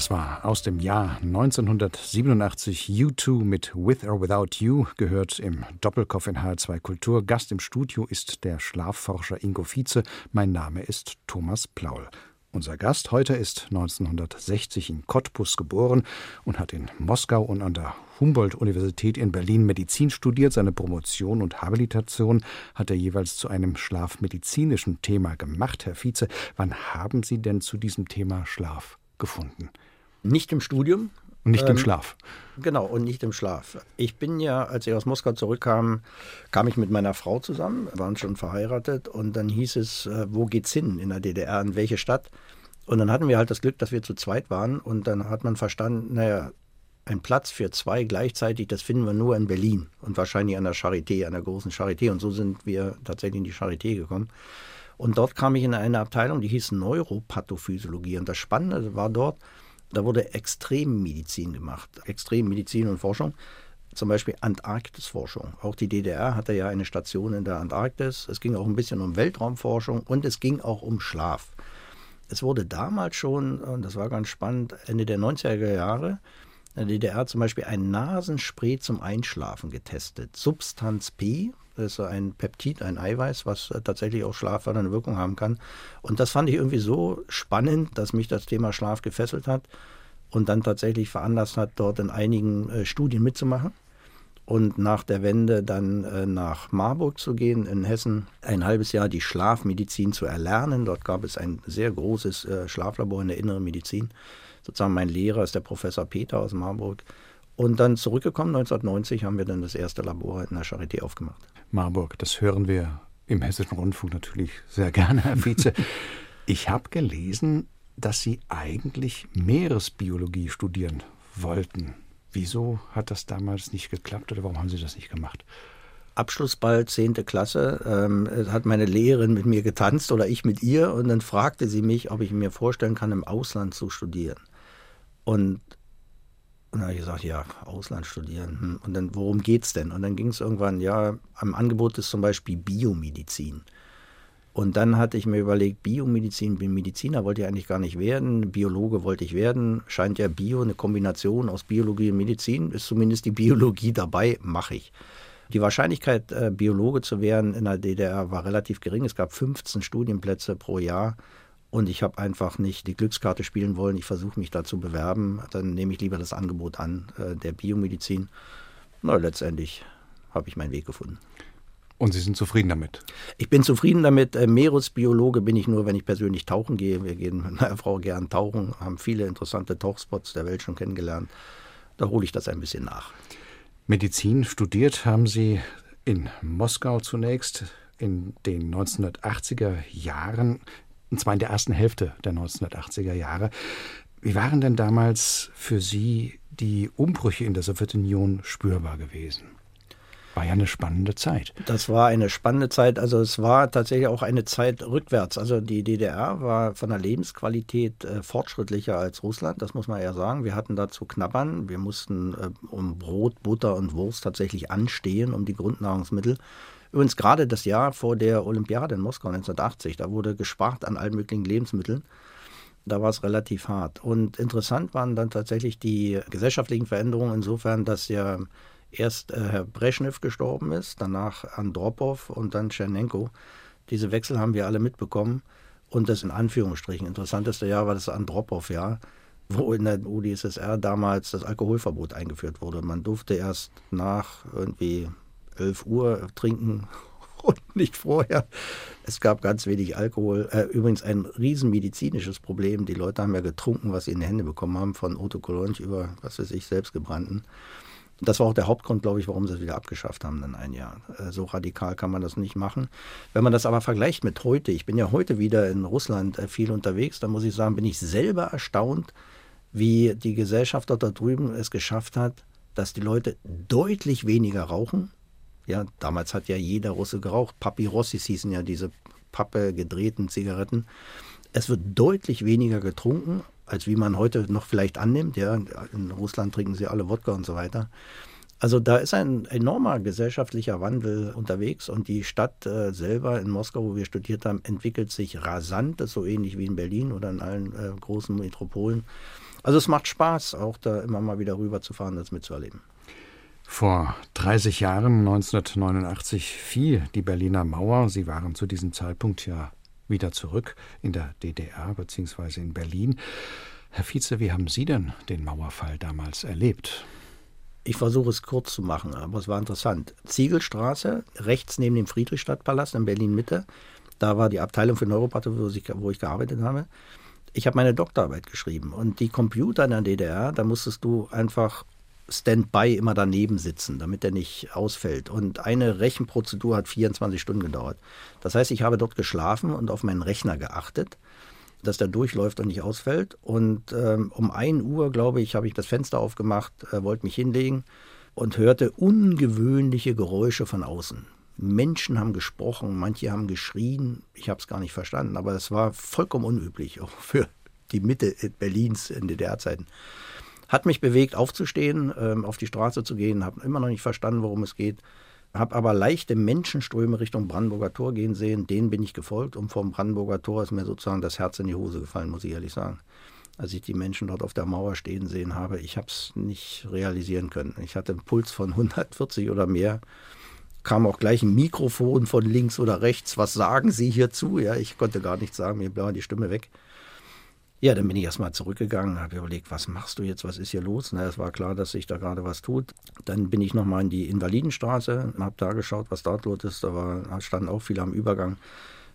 Das war aus dem Jahr 1987 U2 mit With or Without You, gehört im Doppelkopf in HR2 Kultur. Gast im Studio ist der Schlafforscher Ingo Vize. Mein Name ist Thomas Plaul. Unser Gast heute ist 1960 in Cottbus geboren und hat in Moskau und an der Humboldt-Universität in Berlin Medizin studiert. Seine Promotion und Habilitation hat er jeweils zu einem schlafmedizinischen Thema gemacht. Herr Vize, wann haben Sie denn zu diesem Thema Schlaf gefunden? Nicht im Studium. Und nicht ähm, im Schlaf. Genau, und nicht im Schlaf. Ich bin ja, als ich aus Moskau zurückkam, kam ich mit meiner Frau zusammen, waren schon verheiratet und dann hieß es, äh, wo geht's hin in der DDR, in welche Stadt? Und dann hatten wir halt das Glück, dass wir zu zweit waren und dann hat man verstanden, naja, ein Platz für zwei gleichzeitig, das finden wir nur in Berlin und wahrscheinlich an der Charité, an der großen Charité. Und so sind wir tatsächlich in die Charité gekommen. Und dort kam ich in eine Abteilung, die hieß Neuropathophysiologie. Und das Spannende war dort, da wurde Extremmedizin gemacht, Extremmedizin und Forschung. Zum Beispiel Antarktisforschung. Auch die DDR hatte ja eine Station in der Antarktis. Es ging auch ein bisschen um Weltraumforschung und es ging auch um Schlaf. Es wurde damals schon, und das war ganz spannend, Ende der 90er Jahre, in der DDR zum Beispiel ein Nasenspray zum Einschlafen getestet. Substanz P, Das ist ein Peptid, ein Eiweiß, was äh, tatsächlich auch schlaffördernde Wirkung haben kann. Und das fand ich irgendwie so spannend, dass mich das Thema Schlaf gefesselt hat und dann tatsächlich veranlasst hat, dort in einigen äh, Studien mitzumachen und nach der Wende dann äh, nach Marburg zu gehen in Hessen, ein halbes Jahr die Schlafmedizin zu erlernen. Dort gab es ein sehr großes äh, Schlaflabor in der inneren Medizin. Sozusagen mein Lehrer ist der Professor Peter aus Marburg. Und dann zurückgekommen, 1990 haben wir dann das erste Labor in der Charité aufgemacht. Marburg, das hören wir im Hessischen Rundfunk natürlich sehr gerne, Herr Vize. ich habe gelesen, dass Sie eigentlich Meeresbiologie studieren wollten. Wieso hat das damals nicht geklappt oder warum haben Sie das nicht gemacht? Abschlussball 10. Klasse, ähm, hat meine Lehrerin mit mir getanzt oder ich mit ihr und dann fragte sie mich, ob ich mir vorstellen kann, im Ausland zu studieren. Und, und dann habe ich gesagt, ja, Ausland studieren. Hm. Und dann, worum geht es denn? Und dann ging es irgendwann, ja, am Angebot ist zum Beispiel Biomedizin. Und dann hatte ich mir überlegt, Biomedizin, bin Mediziner wollte ich eigentlich gar nicht werden, Biologe wollte ich werden, scheint ja Bio eine Kombination aus Biologie und Medizin, ist zumindest die Biologie dabei, mache ich. Die Wahrscheinlichkeit, äh, Biologe zu werden in der DDR war relativ gering. Es gab 15 Studienplätze pro Jahr und ich habe einfach nicht die Glückskarte spielen wollen. Ich versuche mich da zu bewerben. Dann nehme ich lieber das Angebot an äh, der Biomedizin. Na, letztendlich habe ich meinen Weg gefunden. Und Sie sind zufrieden damit? Ich bin zufrieden damit. Äh, Meeresbiologe bin ich nur, wenn ich persönlich tauchen gehe. Wir gehen mit meiner Frau gern tauchen, haben viele interessante Tauchspots der Welt schon kennengelernt. Da hole ich das ein bisschen nach. Medizin studiert haben Sie in Moskau zunächst in den 1980er Jahren, und zwar in der ersten Hälfte der 1980er Jahre. Wie waren denn damals für Sie die Umbrüche in der Sowjetunion spürbar gewesen? War ja eine spannende Zeit. Das war eine spannende Zeit. Also es war tatsächlich auch eine Zeit rückwärts. Also die DDR war von der Lebensqualität äh, fortschrittlicher als Russland, das muss man ja sagen. Wir hatten da zu knabbern. Wir mussten äh, um Brot, Butter und Wurst tatsächlich anstehen, um die Grundnahrungsmittel. Übrigens gerade das Jahr vor der Olympiade in Moskau 1980, da wurde gespart an allen möglichen Lebensmitteln. Da war es relativ hart. Und interessant waren dann tatsächlich die gesellschaftlichen Veränderungen insofern, dass ja erst äh, Herr Brezhnev gestorben ist, danach Andropov und dann Tschernenko. Diese Wechsel haben wir alle mitbekommen. Und das in Anführungsstrichen interessanteste Jahr war das Andropov-Jahr, wo in der UdSSR damals das Alkoholverbot eingeführt wurde. Man durfte erst nach irgendwie 11 Uhr trinken und nicht vorher. Es gab ganz wenig Alkohol. Äh, übrigens ein riesenmedizinisches Problem. Die Leute haben ja getrunken, was sie in die Hände bekommen haben, von Otto Kolonch über, was weiß ich, selbstgebrannten. Das war auch der Hauptgrund, glaube ich, warum sie es wieder abgeschafft haben in ein Jahr. Äh, so radikal kann man das nicht machen. Wenn man das aber vergleicht mit heute, ich bin ja heute wieder in Russland äh, viel unterwegs, dann muss ich sagen, bin ich selber erstaunt, wie die Gesellschaft dort da drüben es geschafft hat, dass die Leute deutlich weniger rauchen. Ja, damals hat ja jeder Russe geraucht. Papyrossis hießen ja diese Pappe gedrehten Zigaretten. Es wird deutlich weniger getrunken, als wie man heute noch vielleicht annimmt. Ja, in Russland trinken sie alle Wodka und so weiter. Also da ist ein enormer gesellschaftlicher Wandel unterwegs und die Stadt äh, selber in Moskau, wo wir studiert haben, entwickelt sich rasant, das ist so ähnlich wie in Berlin oder in allen äh, großen Metropolen. Also es macht Spaß, auch da immer mal wieder rüberzufahren, das mitzuerleben. Vor 30 Jahren, 1989, fiel die Berliner Mauer. Sie waren zu diesem Zeitpunkt ja wieder zurück in der DDR bzw. in Berlin. Herr Vize, wie haben Sie denn den Mauerfall damals erlebt? Ich versuche es kurz zu machen, aber es war interessant. Ziegelstraße, rechts neben dem Friedrichstadtpalast in Berlin-Mitte. Da war die Abteilung für Neuropathologie, wo ich, wo ich gearbeitet habe. Ich habe meine Doktorarbeit geschrieben und die Computer in der DDR, da musstest du einfach Standby immer daneben sitzen, damit er nicht ausfällt. Und eine Rechenprozedur hat 24 Stunden gedauert. Das heißt, ich habe dort geschlafen und auf meinen Rechner geachtet, dass der durchläuft und nicht ausfällt. Und ähm, um 1 Uhr, glaube ich, habe ich das Fenster aufgemacht, äh, wollte mich hinlegen und hörte ungewöhnliche Geräusche von außen. Menschen haben gesprochen, manche haben geschrien. Ich habe es gar nicht verstanden, aber es war vollkommen unüblich, auch für die Mitte Berlins in DDR-Zeiten. Hat mich bewegt, aufzustehen, ähm, auf die Straße zu gehen, habe immer noch nicht verstanden, worum es geht. Habe aber leichte Menschenströme Richtung Brandenburger Tor gehen sehen. Denen bin ich gefolgt und vom Brandenburger Tor ist mir sozusagen das Herz in die Hose gefallen, muss ich ehrlich sagen. Als ich die Menschen dort auf der Mauer stehen sehen habe, ich habe es nicht realisieren können. Ich hatte einen Puls von 140 oder mehr kam auch gleich ein Mikrofon von links oder rechts. Was sagen Sie hierzu? Ja, ich konnte gar nichts sagen, mir war die Stimme weg. Ja, dann bin ich erstmal zurückgegangen, habe überlegt, was machst du jetzt, was ist hier los? Na, es war klar, dass sich da gerade was tut. Dann bin ich nochmal in die Invalidenstraße, habe da geschaut, was dort los ist. Da war, standen auch viele am Übergang.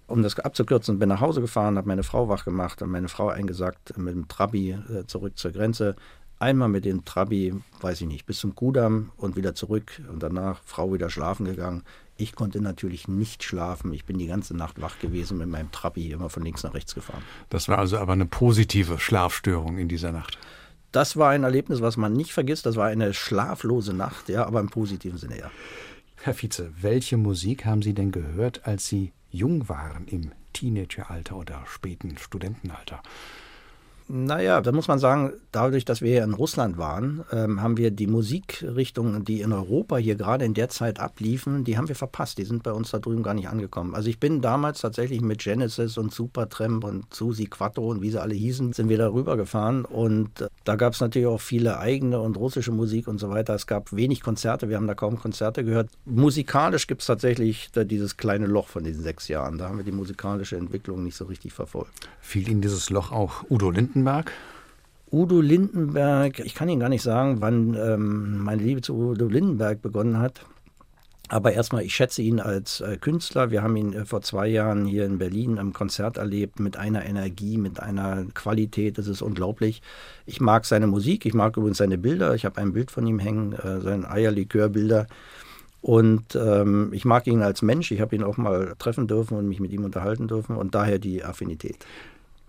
Um das abzukürzen, bin nach Hause gefahren, habe meine Frau wach gemacht und meine Frau eingesagt mit dem Trabi äh, zurück zur Grenze. Einmal mit dem Trabi, weiß ich nicht, bis zum Kudamm und wieder zurück und danach Frau wieder schlafen gegangen. Ich konnte natürlich nicht schlafen. Ich bin die ganze Nacht wach gewesen mit meinem Trabi immer von links nach rechts gefahren. Das war also aber eine positive Schlafstörung in dieser Nacht. Das war ein Erlebnis, was man nicht vergisst. Das war eine schlaflose Nacht, ja, aber im positiven Sinne, ja. Herr Vize, welche Musik haben Sie denn gehört, als Sie jung waren, im Teenageralter oder späten Studentenalter? Naja, da muss man sagen, dadurch, dass wir hier in Russland waren, ähm, haben wir die Musikrichtungen, die in Europa hier gerade in der Zeit abliefen, die haben wir verpasst. Die sind bei uns da drüben gar nicht angekommen. Also ich bin damals tatsächlich mit Genesis und Supertramp und Susi Quattro und wie sie alle hießen, sind wir da rübergefahren. Und äh, da gab es natürlich auch viele eigene und russische Musik und so weiter. Es gab wenig Konzerte, wir haben da kaum Konzerte gehört. Musikalisch gibt es tatsächlich dieses kleine Loch von diesen sechs Jahren. Da haben wir die musikalische Entwicklung nicht so richtig verfolgt. Fiel in dieses Loch auch Udo Linden? Lindenberg? Udo Lindenberg, ich kann Ihnen gar nicht sagen, wann ähm, meine Liebe zu Udo Lindenberg begonnen hat. Aber erstmal, ich schätze ihn als äh, Künstler. Wir haben ihn äh, vor zwei Jahren hier in Berlin am Konzert erlebt mit einer Energie, mit einer Qualität. Das ist unglaublich. Ich mag seine Musik, ich mag übrigens seine Bilder. Ich habe ein Bild von ihm hängen, äh, seine Eierlikörbilder. Und ähm, ich mag ihn als Mensch. Ich habe ihn auch mal treffen dürfen und mich mit ihm unterhalten dürfen und daher die Affinität.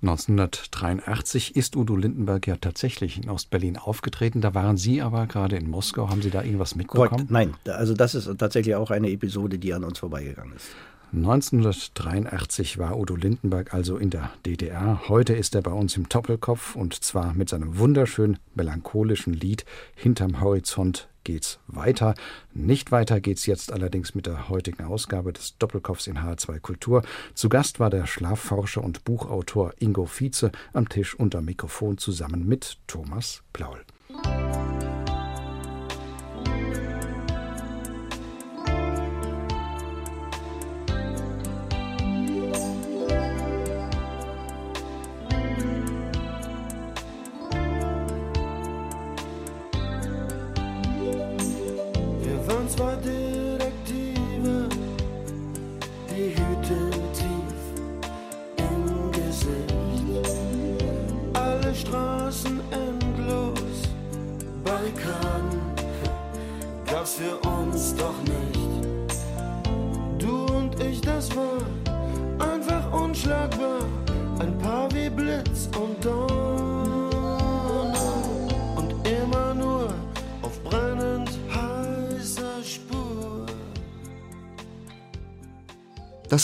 1983 ist Udo Lindenberg ja tatsächlich in Ostberlin aufgetreten. Da waren Sie aber gerade in Moskau. Haben Sie da irgendwas mitbekommen? Korrekt. Nein, also das ist tatsächlich auch eine Episode, die an uns vorbeigegangen ist. 1983 war Udo Lindenberg also in der DDR. Heute ist er bei uns im Doppelkopf und zwar mit seinem wunderschön melancholischen Lied Hinterm Horizont geht's weiter. Nicht weiter geht's jetzt allerdings mit der heutigen Ausgabe des Doppelkopfs in H2 Kultur. Zu Gast war der Schlafforscher und Buchautor Ingo Vize am Tisch unter Mikrofon zusammen mit Thomas Plaul.